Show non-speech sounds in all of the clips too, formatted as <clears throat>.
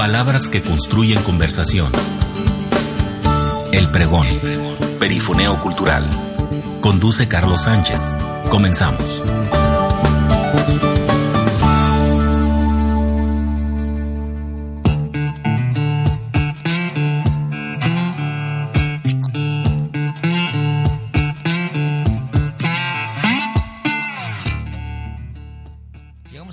Palabras que construyen conversación. El pregón. Perifoneo cultural. Conduce Carlos Sánchez. Comenzamos.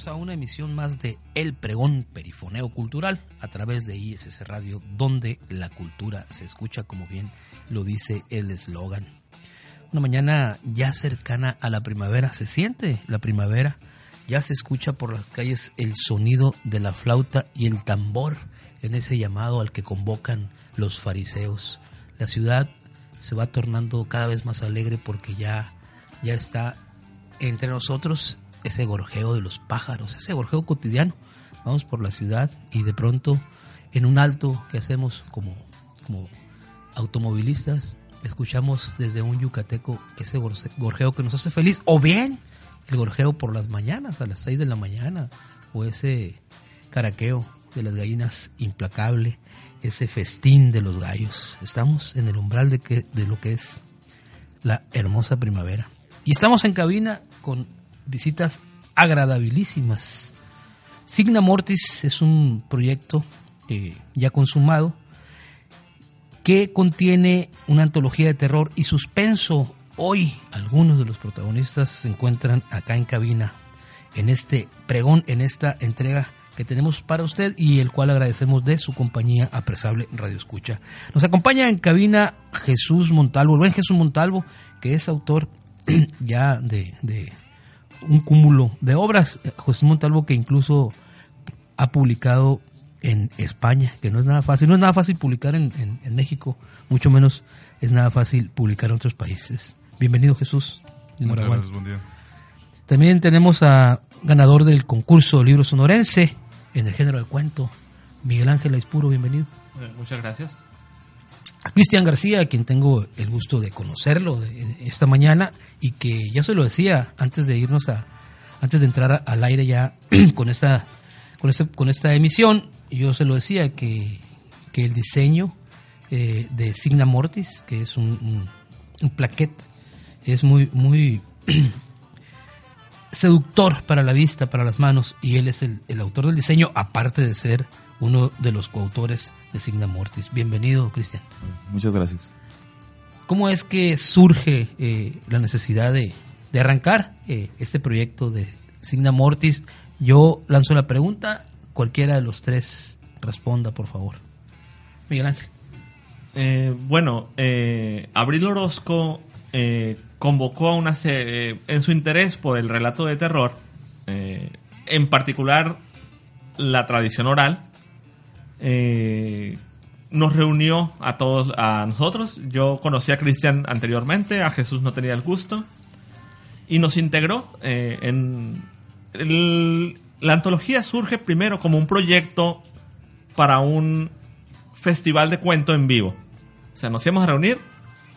A una emisión más de El Pregón Perifoneo Cultural a través de ISS Radio, donde la cultura se escucha, como bien lo dice el eslogan. Una mañana ya cercana a la primavera, se siente la primavera, ya se escucha por las calles el sonido de la flauta y el tambor en ese llamado al que convocan los fariseos. La ciudad se va tornando cada vez más alegre porque ya, ya está entre nosotros ese gorjeo de los pájaros, ese gorjeo cotidiano. Vamos por la ciudad y de pronto en un alto que hacemos como, como automovilistas, escuchamos desde un yucateco ese gorjeo que nos hace feliz, o bien el gorjeo por las mañanas, a las 6 de la mañana, o ese caraqueo de las gallinas implacable, ese festín de los gallos. Estamos en el umbral de, que, de lo que es la hermosa primavera. Y estamos en cabina con visitas agradabilísimas. Signa Mortis es un proyecto eh, ya consumado que contiene una antología de terror y suspenso. Hoy algunos de los protagonistas se encuentran acá en cabina en este pregón, en esta entrega que tenemos para usted y el cual agradecemos de su compañía apresable Radio Escucha. Nos acompaña en cabina Jesús Montalvo, el buen Jesús Montalvo, que es autor <clears throat> ya de, de un cúmulo de obras. José Montalvo que incluso ha publicado en España, que no es nada fácil. No es nada fácil publicar en, en, en, México, mucho menos es nada fácil publicar en otros países. Bienvenido Jesús. Gracias, buen día. También tenemos a ganador del concurso Libro Sonorense en el género de cuento, Miguel Ángel Aispuro, bienvenido. Muchas gracias. Cristian García, a quien tengo el gusto de conocerlo esta mañana y que ya se lo decía antes de irnos a, antes de entrar al aire ya <clears throat> con esta, con este, con esta emisión, yo se lo decía que, que el diseño eh, de Signa Mortis, que es un, un, un plaquet, es muy, muy <clears throat> seductor para la vista, para las manos, y él es el, el autor del diseño, aparte de ser uno de los coautores de Signa Mortis. Bienvenido, Cristian. Muchas gracias. ¿Cómo es que surge eh, la necesidad de, de arrancar eh, este proyecto de Signa Mortis? Yo lanzo la pregunta, cualquiera de los tres responda, por favor. Miguel Ángel. Eh, bueno, Abril Orozco convocó a una serie, en su interés por el relato de terror, en particular la tradición oral, eh, nos reunió a todos, a nosotros. Yo conocí a Cristian anteriormente, a Jesús no tenía el gusto. Y nos integró eh, en... La antología surge primero como un proyecto para un festival de cuento en vivo. O sea, nos íbamos a reunir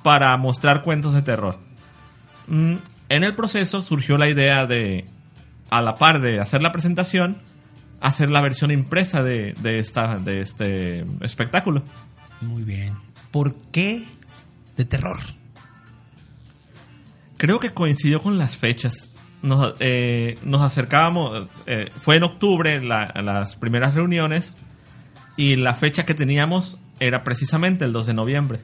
para mostrar cuentos de terror. Mm, en el proceso surgió la idea de, a la par de hacer la presentación, hacer la versión impresa de, de, esta, de este espectáculo. Muy bien. ¿Por qué de terror? Creo que coincidió con las fechas. Nos, eh, nos acercábamos, eh, fue en octubre la, las primeras reuniones y la fecha que teníamos era precisamente el 2 de noviembre.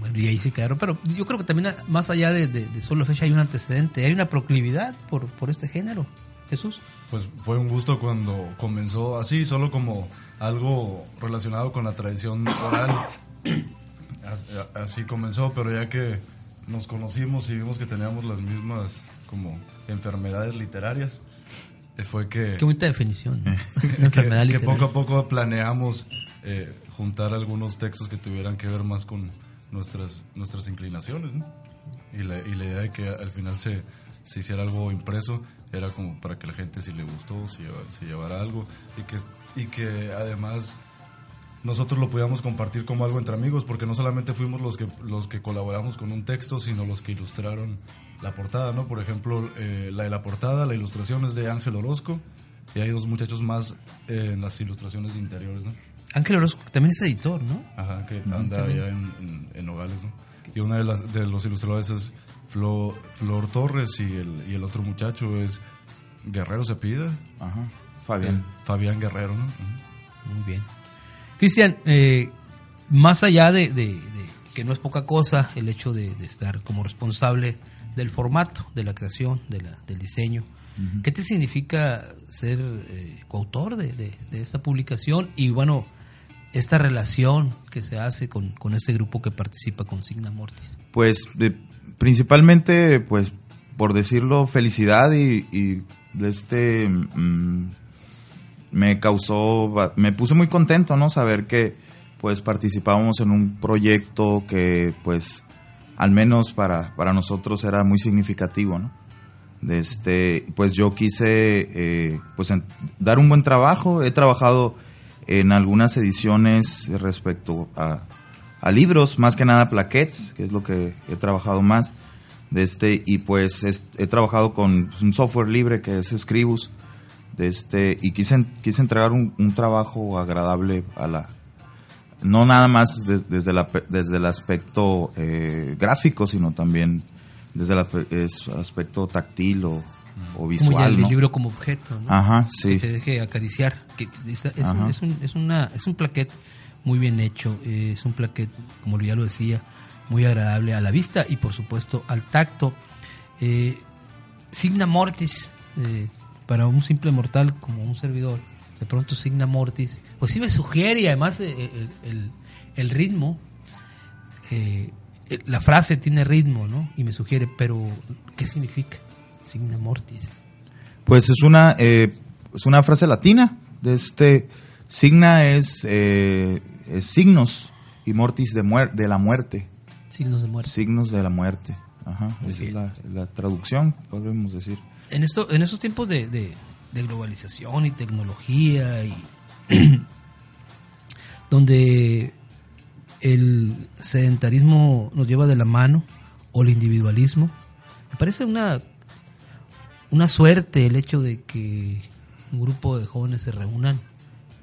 Bueno, y ahí se quedaron, pero yo creo que también más allá de, de, de solo fecha hay un antecedente, hay una proclividad por, por este género. Jesús. Pues fue un gusto cuando comenzó así, solo como algo relacionado con la tradición oral. <coughs> Así comenzó, pero ya que nos conocimos y vimos que teníamos las mismas como enfermedades literarias, eh, fue que... Qué bonita definición. ¿no? <laughs> Una que, enfermedad que poco a poco planeamos eh, juntar algunos textos que tuvieran que ver más con nuestras, nuestras inclinaciones. ¿no? Y, la, y la idea de que al final se, se hiciera algo impreso era como para que la gente si le gustó, si, lleva- si llevara algo y que, y que además nosotros lo pudiéramos compartir como algo entre amigos, porque no solamente fuimos los que, los que colaboramos con un texto, sino los que ilustraron la portada, ¿no? Por ejemplo, eh, la de la portada, la ilustración es de Ángel Orozco, y hay dos muchachos más eh, en las ilustraciones de interiores, ¿no? Ángel Orozco también es editor, ¿no? Ajá, que anda allá en, en- en Nogales, ¿no? Y una de, las, de los ilustradores es Flo- Flor Torres y el, y el otro muchacho es Guerrero Cepida, Ajá. Fabián. Fabián Guerrero, ¿no? Muy bien. Cristian, eh, más allá de, de- de que no es poca cosa el hecho de, de estar como responsable del formato, de la creación, de la, del diseño, ¿qué te significa ser eh, coautor de, de- de esta publicación y bueno, esta relación que se hace con, con este grupo que participa con Signa Mortis? Pues de- principalmente, pues por decirlo, felicidad y, este mm, me causó, me puse muy contento, ¿no? Saber que pues participábamos en un proyecto que pues al menos para, para nosotros era muy significativo, ¿no? Este, pues yo quise eh, pues dar un buen trabajo. He trabajado en algunas ediciones respecto a, a libros, más que nada plaquettes, que es lo que he trabajado más. De este, y pues es- he trabajado con pues, un software libre que es Scribus. De este, y quise, quise entregar un, un trabajo agradable a la, no nada más de- desde, la, desde el aspecto eh, gráfico, sino también desde el aspe- es- aspecto táctil o, o como ya visual. el ¿no? libro como objeto, ¿no? Ajá, sí. que te deje acariciar. Que es, es un, es, un, es una, es un plaquet muy bien hecho, eh, es un plaquet, como ya lo decía, muy agradable a la vista y por supuesto al tacto. Eh, Signa Mortis, eh, para un simple mortal como un servidor, de pronto Signa Mortis, pues sí me sugiere y además el, el- ritmo, la frase tiene ritmo, ¿no? Y me sugiere, pero ¿qué significa Signa Mortis? Pues es una, es una frase latina. De este, signa es, eh, es signos y mortis de, muer de la muerte. Signos de muerte. Signos de la muerte. Ajá, Muy esa es la, la traducción, podemos decir. En, esto, en estos tiempos de, de- de globalización y tecnología y <clears throat> donde el sedentarismo nos lleva de la mano o el individualismo, me parece una, una suerte el hecho de que un grupo de jóvenes se reúnan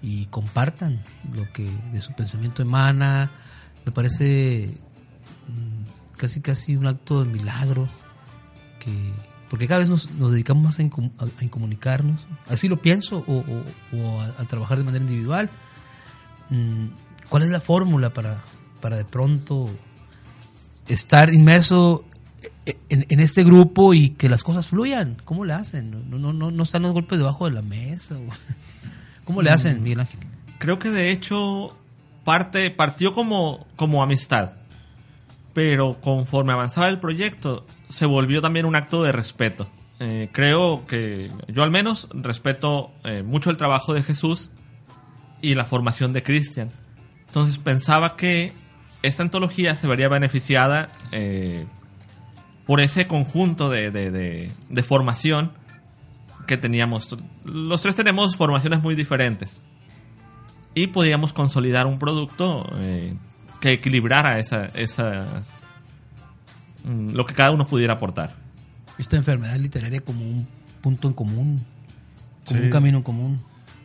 y compartan lo que de su pensamiento emana. Me parece mm, casi casi un acto de milagro que porque cada vez nos, nos dedicamos más a, incom- a- incomunicarnos así lo pienso o, a, trabajar de manera individual Mm, ¿cuál es la fórmula para, para de pronto estar inmerso e- en, en este grupo y que las cosas fluyan? ¿cómo le hacen? no, no, no, no están los golpes debajo de la mesa <laughs> ¿cómo le hacen Miguel Ángel? Creo que de hecho parte, partió como, como amistad. Pero conforme avanzaba el proyecto, se volvió también un acto de respeto. Eh, creo que yo al menos respeto eh, mucho el trabajo de Jesús y la formación de Cristian. Entonces pensaba que esta antología se vería beneficiada eh, por ese conjunto de, de- de- de formación que teníamos. Los tres tenemos formaciones muy diferentes y podíamos consolidar un producto eh, que equilibrara esa, esas mm, lo que cada uno pudiera aportar. esta enfermedad literaria como un punto en común como Sí. un camino en común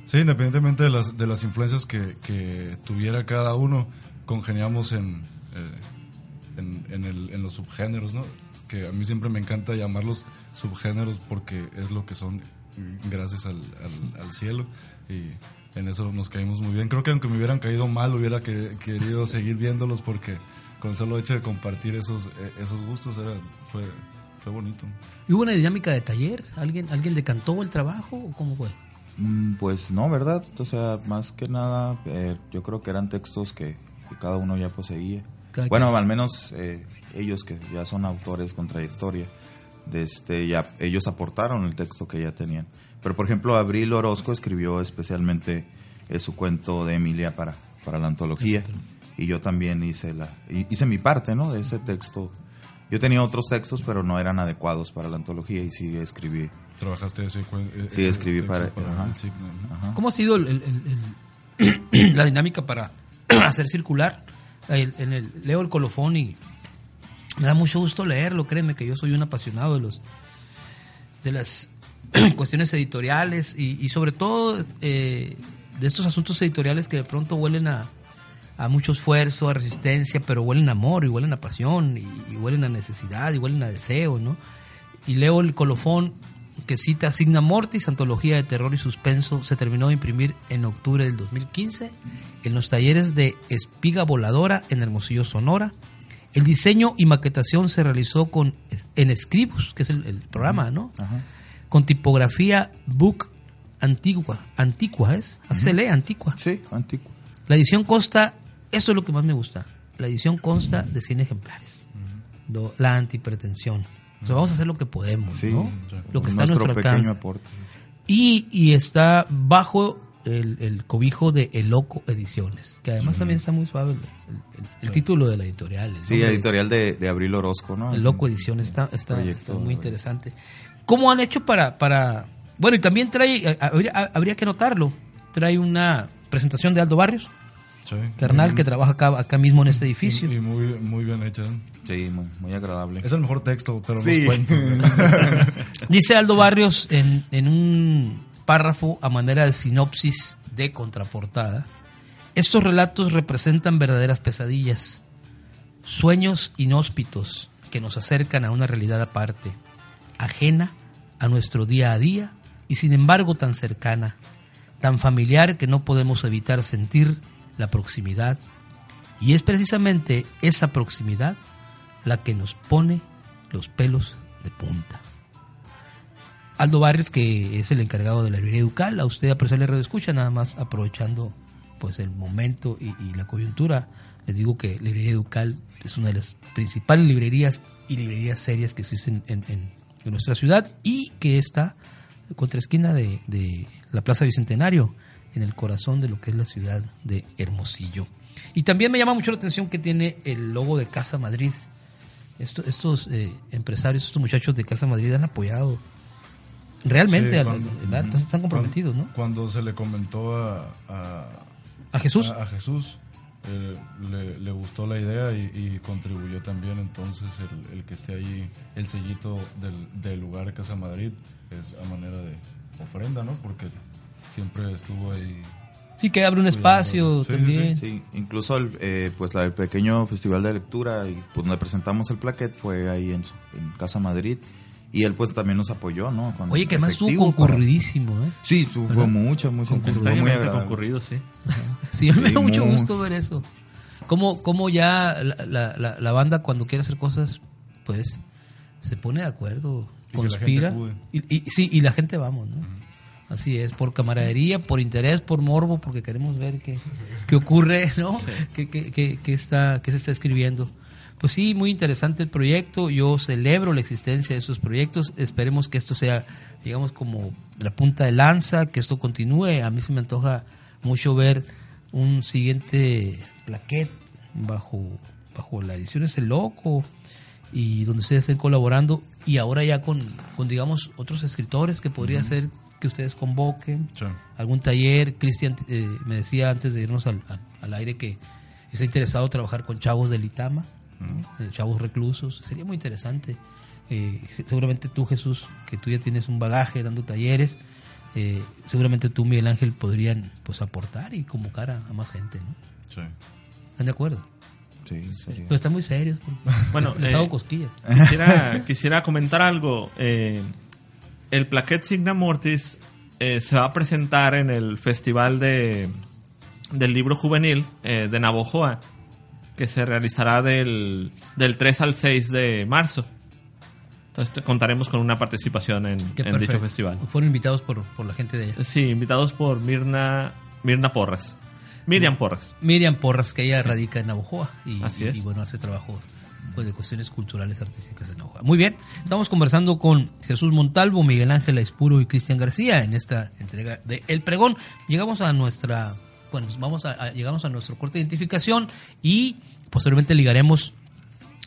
Sí, independientemente de las, de las influencias que, que tuviera cada uno, congeniamos en, eh, en, en el- en los subgéneros, ¿no? Que a mí siempre me encanta llamarlos subgéneros porque es lo que son gracias al, al- al cielo y en eso nos caímos muy bien. Creo que aunque me hubieran caído mal, hubiera que- querido seguir viéndolos porque con el solo hecho de compartir esos, eh, esos gustos era, fue, fue bonito. ¿Y hubo una dinámica de taller? ¿Alguien, ¿Alguien decantó el trabajo o cómo fue? Mm, Pues no, ¿verdad? O sea, más que nada, eh, yo creo que eran textos que, que cada uno ya poseía. Cada bueno, quien. al menos eh, ellos que ya son autores con trayectoria, de este, ya ellos aportaron el texto que ya tenían. Pero por ejemplo, Abril Orozco escribió especialmente eh, su cuento de Emilia para, para la antología. Y yo también hice, la, hi- hice mi parte ¿no? de ese texto. Yo tenía otros textos, pero no eran adecuados para la antología y sí escribí. Trabajaste ese, cuen- e- Sí, ese escribí texto para- ajá. el signo, ¿no? ¿Cómo ha sido el- el- el- el- <clears throat> la dinámica para <clears throat> hacer circular? El- en el, leo el colofón y me da mucho gusto leerlo, créeme que yo soy un apasionado de los de las <clears throat> cuestiones editoriales y, sobre todo eh, de estos asuntos editoriales que de pronto huelen a, a mucho esfuerzo, a resistencia, pero huelen a amor y huelen a pasión y huelen a necesidad y huelen a deseo, ¿no? Y leo el colofón que cita Signa Mortis, antología de terror y suspenso, se terminó de imprimir en octubre del 2015 en los talleres de Espiga Voladora en Hermosillo, Sonora. El diseño y maquetación se realizó con en Scribus, que es el, el programa, ¿no? Con tipografía Book Antigua, Antigua es, así se lee, Antigua. Sí, antiguo. La edición consta, esto es lo que más me gusta, la edición consta de 100 ejemplares. Lo- la antipretensión. O sea, vamos a hacer lo que podemos, Sí, ¿no? Lo que está a nuestro alcance. aporte. Y, y está bajo el, el cobijo de El Loco Ediciones, que además también está muy suave el, el- el título de la editorial. el Sí, editorial de, de Abril Orozco, ¿no? el Loco Ediciones está, está, proyecto está muy interesante. ¿Cómo han hecho para, para... Bueno, y también trae, eh, habría, habría que notarlo, trae una presentación de Aldo Barrios, Sí. carnal que trabaja acá, acá mismo en este edificio. Y, y muy, muy bien hecha. Sí, muy, muy agradable. Es el mejor texto, pero Sí. los cuentos. <laughs> Dice Aldo Barrios en, en un párrafo a manera de sinopsis de contraportada, estos relatos representan verdaderas pesadillas, sueños inhóspitos que nos acercan a una realidad aparte, ajena a nuestro día a día y sin embargo tan cercana, tan familiar que no podemos evitar sentir la proximidad. Y es precisamente esa proximidad la que nos pone los pelos de punta. Aldo Barrios, que es el encargado de la librería Educal, a usted apreciarle radio escucha, nada más aprovechando pues el momento y, la coyuntura, les digo que Librería Educal es una de las principales librerías y librerías serias que existen en, nuestra ciudad y que está contra esquina de, de la Plaza Bicentenario, en el corazón de lo que es la ciudad de Hermosillo. Y también me llama mucho la atención que tiene el logo de Casa Madrid. Esto- estos eh, empresarios, estos muchachos de Casa Madrid han apoyado realmente Sí, al- cuando- al arte, están comprometidos, ¿no? Cuando se le comentó a, a, A Jesús. a, a Jesús, eh, le, le gustó la idea y, y contribuyó también. Entonces, el, el que esté ahí, el sellito del, del lugar de Casa Madrid, es a manera de ofrenda, ¿no? Porque siempre estuvo ahí. Sí, que abre un espacio Sí, sí, también. Sí, incluso el, eh, pues la, el pequeño festival de lectura y pues donde presentamos el plaquet fue ahí en, su- en Casa Madrid y él pues también nos apoyó, ¿no? Con Oye, que además estuvo concurridísimo, ¿eh? Sí, fue mucho, muy fue muy concurrido, sí. <laughs> Sí, me Sí, da mucho muy- gusto ver eso. Cómo, cómo ya la, la- la- la banda cuando quiere hacer cosas, pues se pone de acuerdo, Y conspira. Y, y- sí, y la gente vamos, ¿no? Así es, por camaradería, por interés, por morbo, porque queremos ver qué, qué ocurre, ¿no? ¿Qué, qué- qué- qué está, qué se está escribiendo. Pues sí, muy interesante el proyecto. Yo celebro la existencia de esos proyectos. Esperemos que esto sea, digamos, como la punta de lanza, que esto continúe. A mí se me antoja mucho ver un siguiente plaquet bajo, bajo la edición el Loco y donde ustedes estén colaborando y ahora ya con, con digamos, otros escritores que podría ser que ustedes convoquen Sí. algún taller. Cristian eh, me decía antes de irnos al, al- al aire que está interesado en trabajar con chavos del Itama, ¿no? Chavos reclusos. Sería muy interesante. Eh, seguramente tú, Jesús, que tú ya tienes un bagaje dando talleres, eh, seguramente tú, Miguel Ángel, podrían pues aportar y convocar a, a más gente, ¿no? Sí. ¿Están de acuerdo? Sí, Pero están muy serios. porque Bueno, les eh, hago cosquillas. Quisiera, <laughs> quisiera comentar algo. Eh, el Plaquet Signa Mortis eh, se va a presentar en el Festival de, del Libro Juvenil eh, de Navojoa, que se realizará del, del 3 al 6 de marzo. Entonces contaremos con una participación en, en dicho festival. Fueron invitados por, por la gente de allá. Sí, invitados por Mirna, Mirna Porras. Miriam Porras. Miriam Porras, que ella radica en Navojoa y, Así es. y, bueno, hace trabajos pues de cuestiones culturales artísticas en Navajo. Muy bien, estamos conversando con Jesús Montalvo, Miguel Ángel Espuro y Cristian García en esta entrega de El Pregón. Llegamos a nuestra, bueno, vamos a, a- llegamos a nuestro corte de identificación y posteriormente ligaremos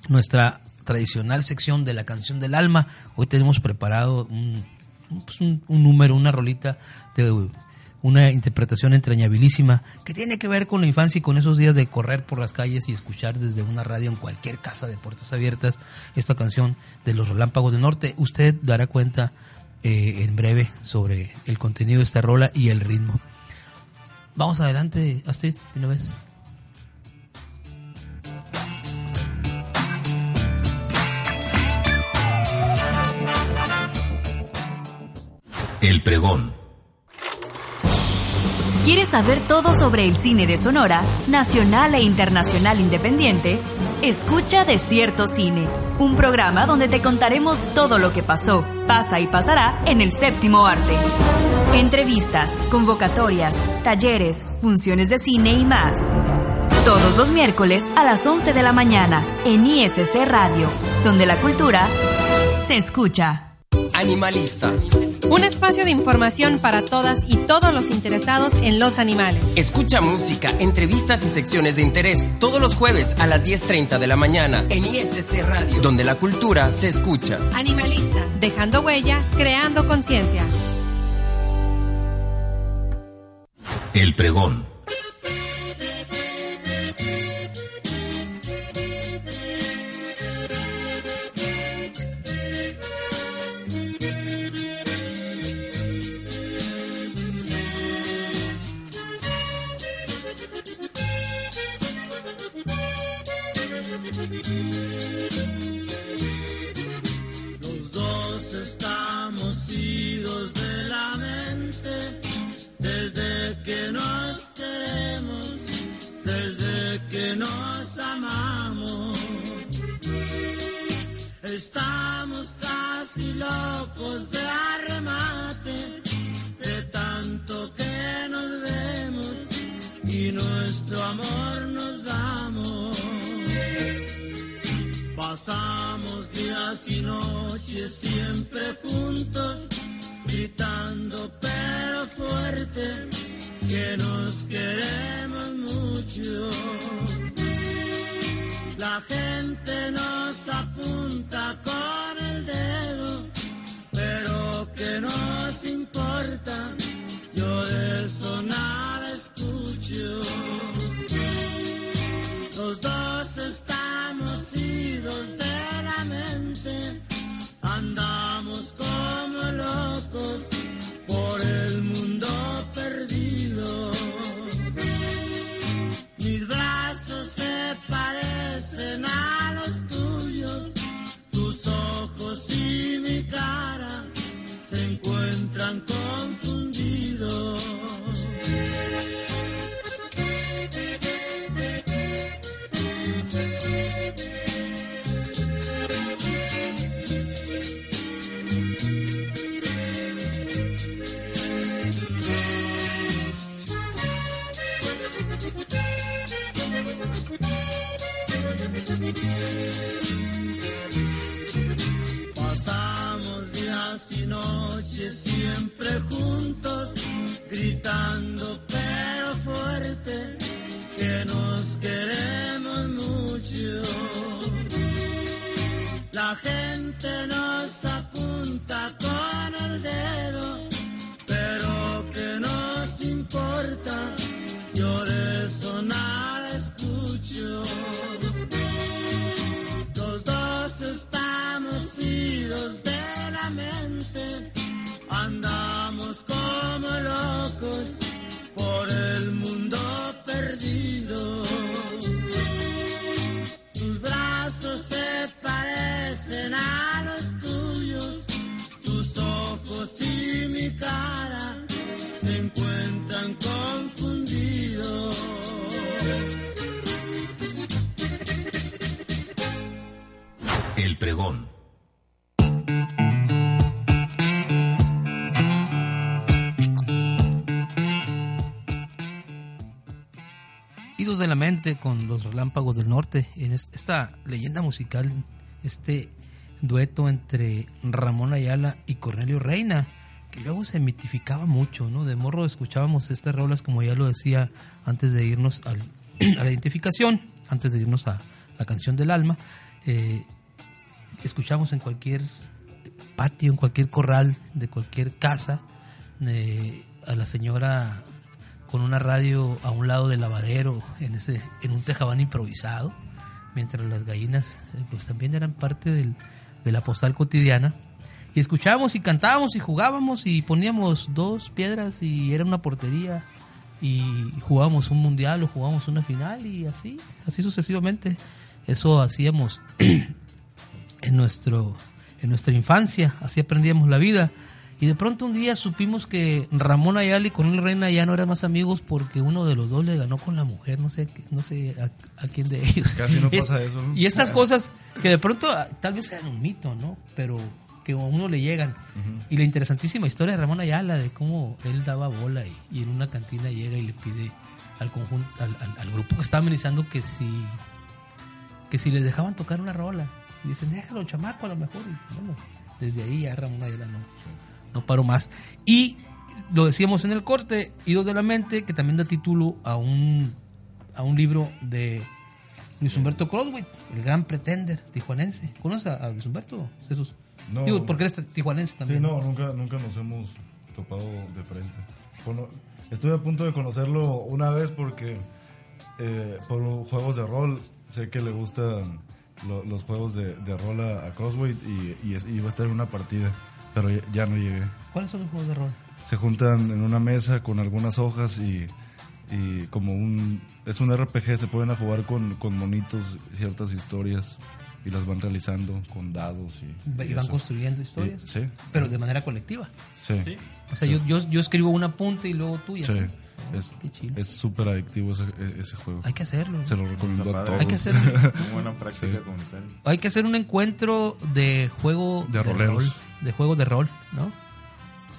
nuestra tradicional sección de la canción del alma. Hoy tenemos preparado un, pues, un- número, una rolita de una interpretación entrañabilísima que tiene que ver con la infancia y con esos días de correr por las calles y escuchar desde una radio en cualquier casa de puertas abiertas esta canción de los Relámpagos del Norte. Usted dará cuenta eh, en breve sobre el contenido de esta rola y el ritmo. Vamos adelante, Astrid, una vez. El pregón. ¿Quieres saber todo sobre el cine de Sonora, nacional e internacional independiente? Escucha Desierto Cine, un programa donde te contaremos todo lo que pasó, pasa y pasará en el séptimo arte. Entrevistas, convocatorias, talleres, funciones de cine y más. Todos los miércoles a las 11 de la mañana en ISC Radio, donde la cultura se escucha. Animalista. Un espacio de información para todas y todos los interesados en los animales. Escucha música, entrevistas y secciones de interés todos los jueves a las 10.30 de la mañana en ISC Radio, donde la cultura se escucha. Animalista, dejando huella, creando conciencia. El pregón. Gente nos apunta con Idos de la mente con los relámpagos del norte, en es- esta leyenda musical, este dueto entre Ramón Ayala y Cornelio Reina, que luego se mitificaba mucho, ¿no? De morro escuchábamos estas rolas, como ya lo decía, antes de irnos <clears throat> a la identificación, antes de irnos a la canción del alma, eh, escuchamos en cualquier patio, en cualquier corral de cualquier casa, eh, a la señora con una radio a un lado del lavadero, en, ese, en un tejabán improvisado, mientras las gallinas eh, pues también eran parte del- de la postal cotidiana. Y escuchábamos y cantábamos y jugábamos y poníamos dos piedras y era una portería y jugábamos un mundial o jugábamos una final y así, así sucesivamente. Eso hacíamos <clears throat> en nuestro en nuestra infancia, así aprendíamos la vida. Y de pronto un día supimos que Ramón Ayala y Cornelio Reina ya no eran más amigos porque uno de los dos le ganó con la mujer, no sé, no sé a, a quién de ellos. Casi no <laughs> Es- pasa eso, ¿no? Y estas cosas que de pronto ah, tal vez sean un mito, ¿no? Pero que a uno le llegan. Y la interesantísima historia de Ramón Ayala, de cómo él daba bola y, y en una cantina llega y le pide al conjunto, al, al- al grupo que está amenizando que si que si les dejaban tocar una rola. Y dicen, déjalo, chamaco, a lo mejor. Y bueno, desde ahí ya Ramón Ayala no, no paró más. Y lo decíamos en el corte, Idos de la Mente, que también da título a un, a un libro de Luis Humberto Crosway, el gran pretender tijuanense. ¿Conoces a, Luis Humberto, Jesús? No. Digo, porque eres tijuanense Sí, también. no, nunca, nunca nos hemos topado de frente. Estuve a punto de conocerlo una vez porque eh, por juegos de rol sé que le gustan lo- los juegos de, de rol a, a Crossway y, y es- iba a estar en una partida, pero ya, ya no llegué. ¿Cuáles son los juegos de rol? Se juntan en una mesa con algunas hojas y, y como un... Es un RPG, se pueden a jugar con, con monitos ciertas historias y las van realizando con dados y... Y van eso. construyendo historias. Y- sí. Pero de manera colectiva. Sí. O sea, yo, yo, yo escribo un apunte y luego tú y Sí, así. Es Qué chido. es súper adictivo ese, e- ese juego. Hay que hacerlo. Se lo recomiendo a todos. Hay que hacer Muy <laughs> buena práctica Sí. comunitaria. Hay que hacer un encuentro de juego De roleros. rol, de juego de rol, ¿no?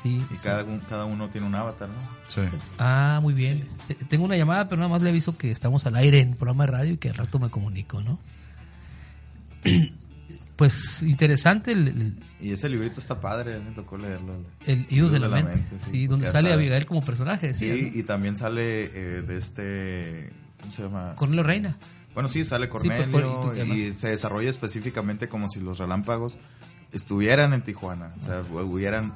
Sí. Y sí. cada, un- cada uno tiene un avatar, ¿no? Sí. Ah, muy bien. Te- Tengo una llamada, pero nada más le aviso que estamos al aire en programa de radio y que al rato me comunico, ¿no? Pues interesante el, el, Y ese librito está padre, me tocó leerlo. el Idos de la, mente, sí, donde sale Abigail como personaje, Sí, y también sale eh, de este. ¿Cómo se llama? Cornelio Reina. Bueno, sí, sale pues, Cornelio por- y se desarrolla específicamente como si los relámpagos estuvieran en Tijuana. O sea, hubieran,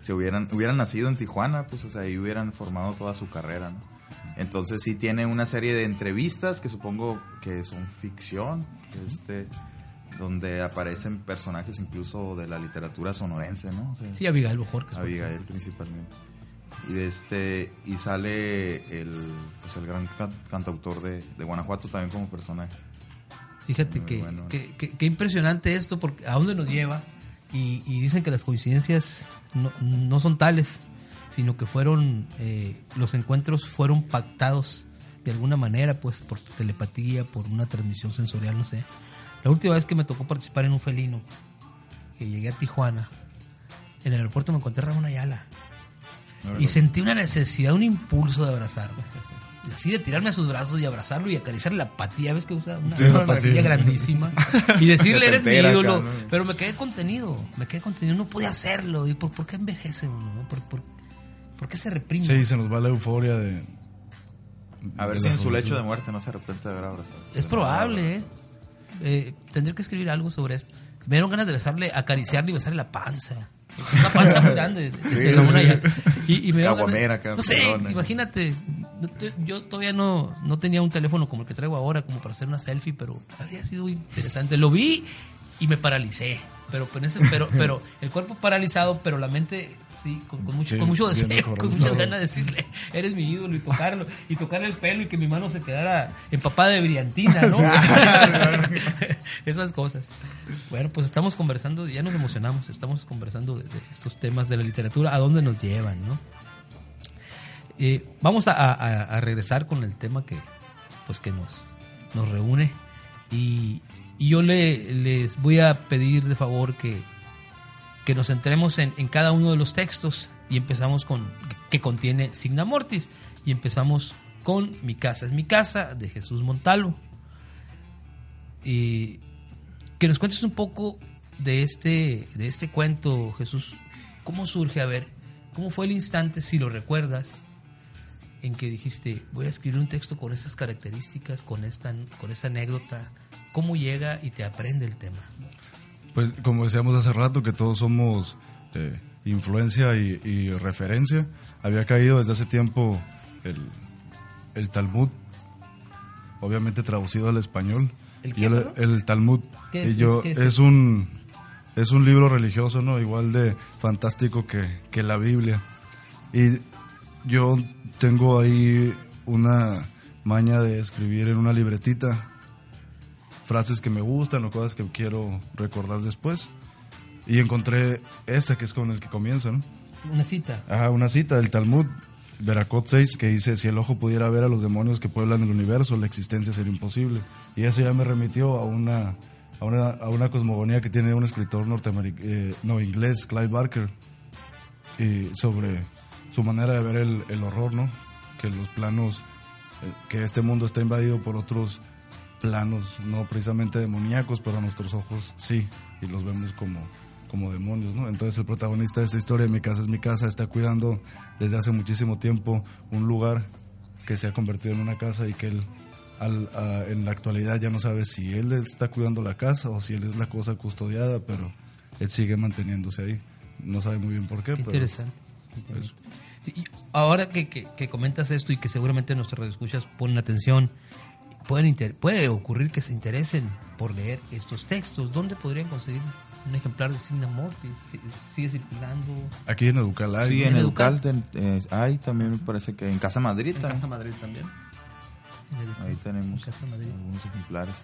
se hubieran, hubieran nacido en Tijuana, pues, o sea, ahí hubieran formado toda su carrera, ¿no? Entonces sí tiene una serie de entrevistas que supongo que son ficción, este, donde aparecen personajes incluso de la literatura sonorense, ¿no? O sea, Sí, Abigail Bojorquez. Abigail principalmente. Y de este y sale el pues el gran can- cantautor de, de Guanajuato también como personaje. Fíjate que, bueno. que, que- que impresionante esto, porque a dónde nos lleva. Y, y dicen que las coincidencias no, no son tales, sino que fueron, eh, los encuentros fueron pactados de alguna manera, pues por telepatía, por una transmisión sensorial, no sé. La última vez que me tocó participar en un felino, que llegué a Tijuana, en el aeropuerto me encontré a Ramón Ayala. Y sentí una necesidad, un impulso de abrazarlo. Y Así de tirarme a sus brazos y abrazarlo y acariciarle la patilla. ¿Ves que usa una, Sí, una sí. patilla grandísima? <laughs> Y decirle, eres mi ídolo. acá, ¿no? Pero me quedé contenido. Me quedé contenido. No podía hacerlo. ¿Y por, por qué envejece uno? no? ¿Por, por, por qué se reprime? Sí, se nos va la euforia de... A ver si en su lecho de muerte no se arrepiente de haber abrazado. Es probable, ¿eh? Eh, Tendré que escribir algo sobre esto. Me dieron ganas de besarle, acariciarle y besarle la panza. Una panza muy grande. de- de. Y, y me dieron Caguamera, ganas- No sé, imagínate. Yo todavía no, no tenía un teléfono como el que traigo ahora, como para hacer una selfie, pero habría sido interesante. Lo vi y me paralicé. Pero, pero, pero el cuerpo paralizado, pero la mente sí, con, con mucho, Sí, con mucho deseo, con muchas ganas de decirle, eres mi ídolo y tocarlo, y tocarle el pelo y que mi mano se quedara empapada de brillantina, ¿no? <laughs> <laughs> Esas cosas. Bueno, pues estamos conversando, ya nos emocionamos, estamos conversando de, de estos temas de la literatura, a dónde nos llevan, ¿no? Eh, vamos a, a- a regresar con el tema que, pues que nos, nos reúne y, y yo le, les voy a pedir de favor que, que nos centremos en, en cada uno de los textos y empezamos con que contiene Signa Mortis y empezamos con Mi casa es mi casa de Jesús Montalvo. Y que nos cuentes un poco de este, de este cuento, Jesús. ¿Cómo surge? A ver, ¿cómo fue el instante, si lo recuerdas, en que dijiste, voy a escribir un texto con estas características, con esta, con esta anécdota? ¿Cómo llega y te aprende el tema? Pues como decíamos hace rato, que todos somos eh, influencia y, y referencia. Había caído desde hace tiempo el, el Talmud, obviamente traducido al español. ¿El Y qué, yo el Talmud. ¿Qué Y es- yo- qué es es, un es un libro religioso, ¿no? Igual de fantástico que, que la Biblia. Y yo tengo ahí una maña de escribir en una libretita frases que me gustan o cosas que quiero recordar después. Y encontré este que es con el que comienza, ¿no? Una cita. Ajá, una cita del Talmud, Veracot 6, que dice, si el ojo pudiera ver a los demonios que pueblan el universo, la existencia sería imposible. Y eso ya me remitió a una, a una, a una cosmogonía que tiene un escritor norteamericano, no, inglés, Clive Barker, y sobre su manera de ver el, el horror, ¿no? Que los planos, eh, que este mundo está invadido por otros planos, no precisamente demoníacos, pero a nuestros ojos sí, y los vemos como, como demonios, ¿no? Entonces el protagonista de esta historia, Mi casa es mi casa, está cuidando desde hace muchísimo tiempo un lugar que se ha convertido en una casa y que él al- a- en la actualidad ya no sabe si él está cuidando la casa o si él es la cosa custodiada, pero él sigue manteniéndose ahí. No sabe muy bien por qué, Qué pero interesante. eso. Y ahora que, que- que comentas esto y que seguramente nuestros radioescuchas ponen atención, pueden inter- puede ocurrir que se interesen por leer estos textos. ¿Dónde podrían conseguir un ejemplar de Signa Mortis? Si- ¿Sigue circulando? Aquí en Educal hay, Sí, en Educal? Educal ten- eh, hay también me parece que en Casa Madrid En también. Casa Madrid también. En. Ahí tenemos En Casa Madrid. algunos ejemplares.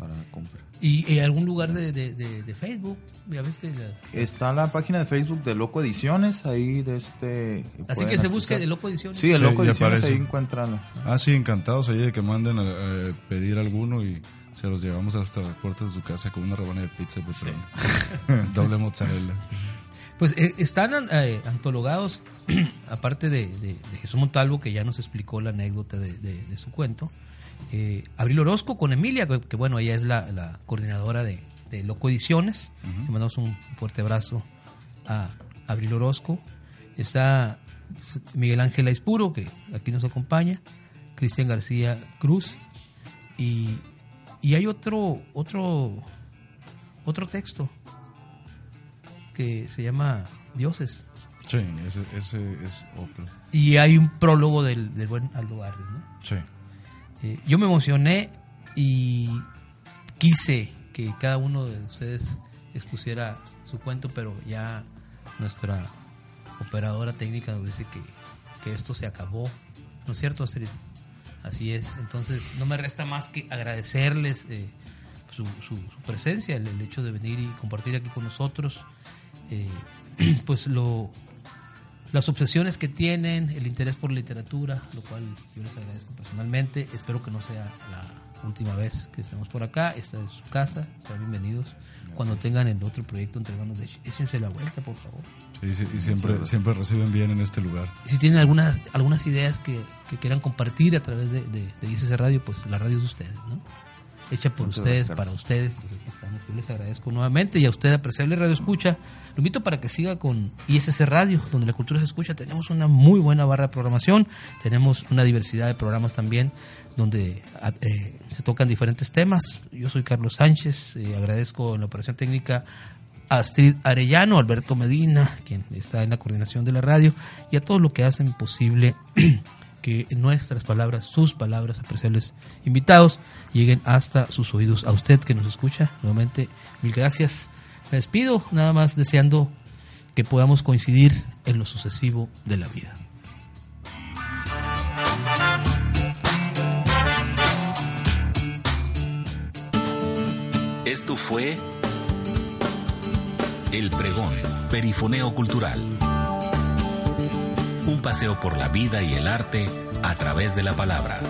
Para compra. ¿Y eh, algún lugar de, de- de- de Facebook? Ya ves que la- Está la página de Facebook de Loco Ediciones, ahí de este... Así que se busque accesar. de Loco Ediciones. Sí, el Sí, Loco Ediciones, ahí encuentran. Ah, sí, encantados ahí de que manden a eh, pedir alguno y se los llevamos hasta las puertas de su casa con una rebanada de pizza de petróleo. <laughs> Doble mozzarella. Pues eh, están eh, antologados, <clears throat> aparte de, de- de Jesús Montalvo, que ya nos explicó la anécdota de, de- de su cuento, eh, Abril Orozco con Emilia, que, que, bueno, ella es la, la coordinadora de, de Loco Ediciones. Le mandamos un fuerte abrazo a Abril Orozco. Está Miguel Ángel Aispuro, que aquí nos acompaña, Cristian García Cruz, y, y hay otro, otro, otro texto que se llama Dioses. Sí, ese, ese es otro. Y hay un prólogo del, del buen Aldo Barrios, ¿no? Sí. Eh, yo me emocioné y quise que cada uno de ustedes expusiera su cuento, pero ya nuestra operadora técnica nos dice que, que esto se acabó. ¿No es cierto, Astrid? Así es. Entonces, no me resta más que agradecerles eh, su, presencia, el, el hecho de venir y compartir aquí con nosotros. eh, <clears throat> pues lo, las obsesiones que tienen, el interés por literatura, lo cual yo les agradezco personalmente. Espero que no sea la última vez que estemos por acá. Esta es su casa, sean bienvenidos. Cuando tengan el otro proyecto entre manos, de, échense la vuelta, por favor. Sí, sí, y siempre, siempre reciben bien en este lugar. Si tienen algunas algunas ideas que, que quieran compartir a través de, de, de ICC Radio, pues la radio es de ustedes, ¿no? Hecha por Muchas ustedes, gracias, para ustedes. Entonces. Yo les agradezco nuevamente y a usted, apreciable Radio Escucha, lo invito para que siga con ISS Radio, donde la cultura se escucha. Tenemos una muy buena barra de programación, tenemos una diversidad de programas también donde a- eh, se tocan diferentes temas. Yo soy Carlos Sánchez, eh, agradezco en la operación técnica Astrid Arellano, Alberto Medina, quien está en la coordinación de la radio, y a todos los que hacen posible <clears throat> que nuestras palabras, sus palabras, apreciables invitados, lleguen hasta sus oídos. A usted que nos escucha, nuevamente, mil gracias. Me despido, nada más deseando que podamos coincidir en lo sucesivo de la vida. Esto fue El Pregón, Perifoneo Cultural. Un paseo por la vida y el arte a través de la palabra.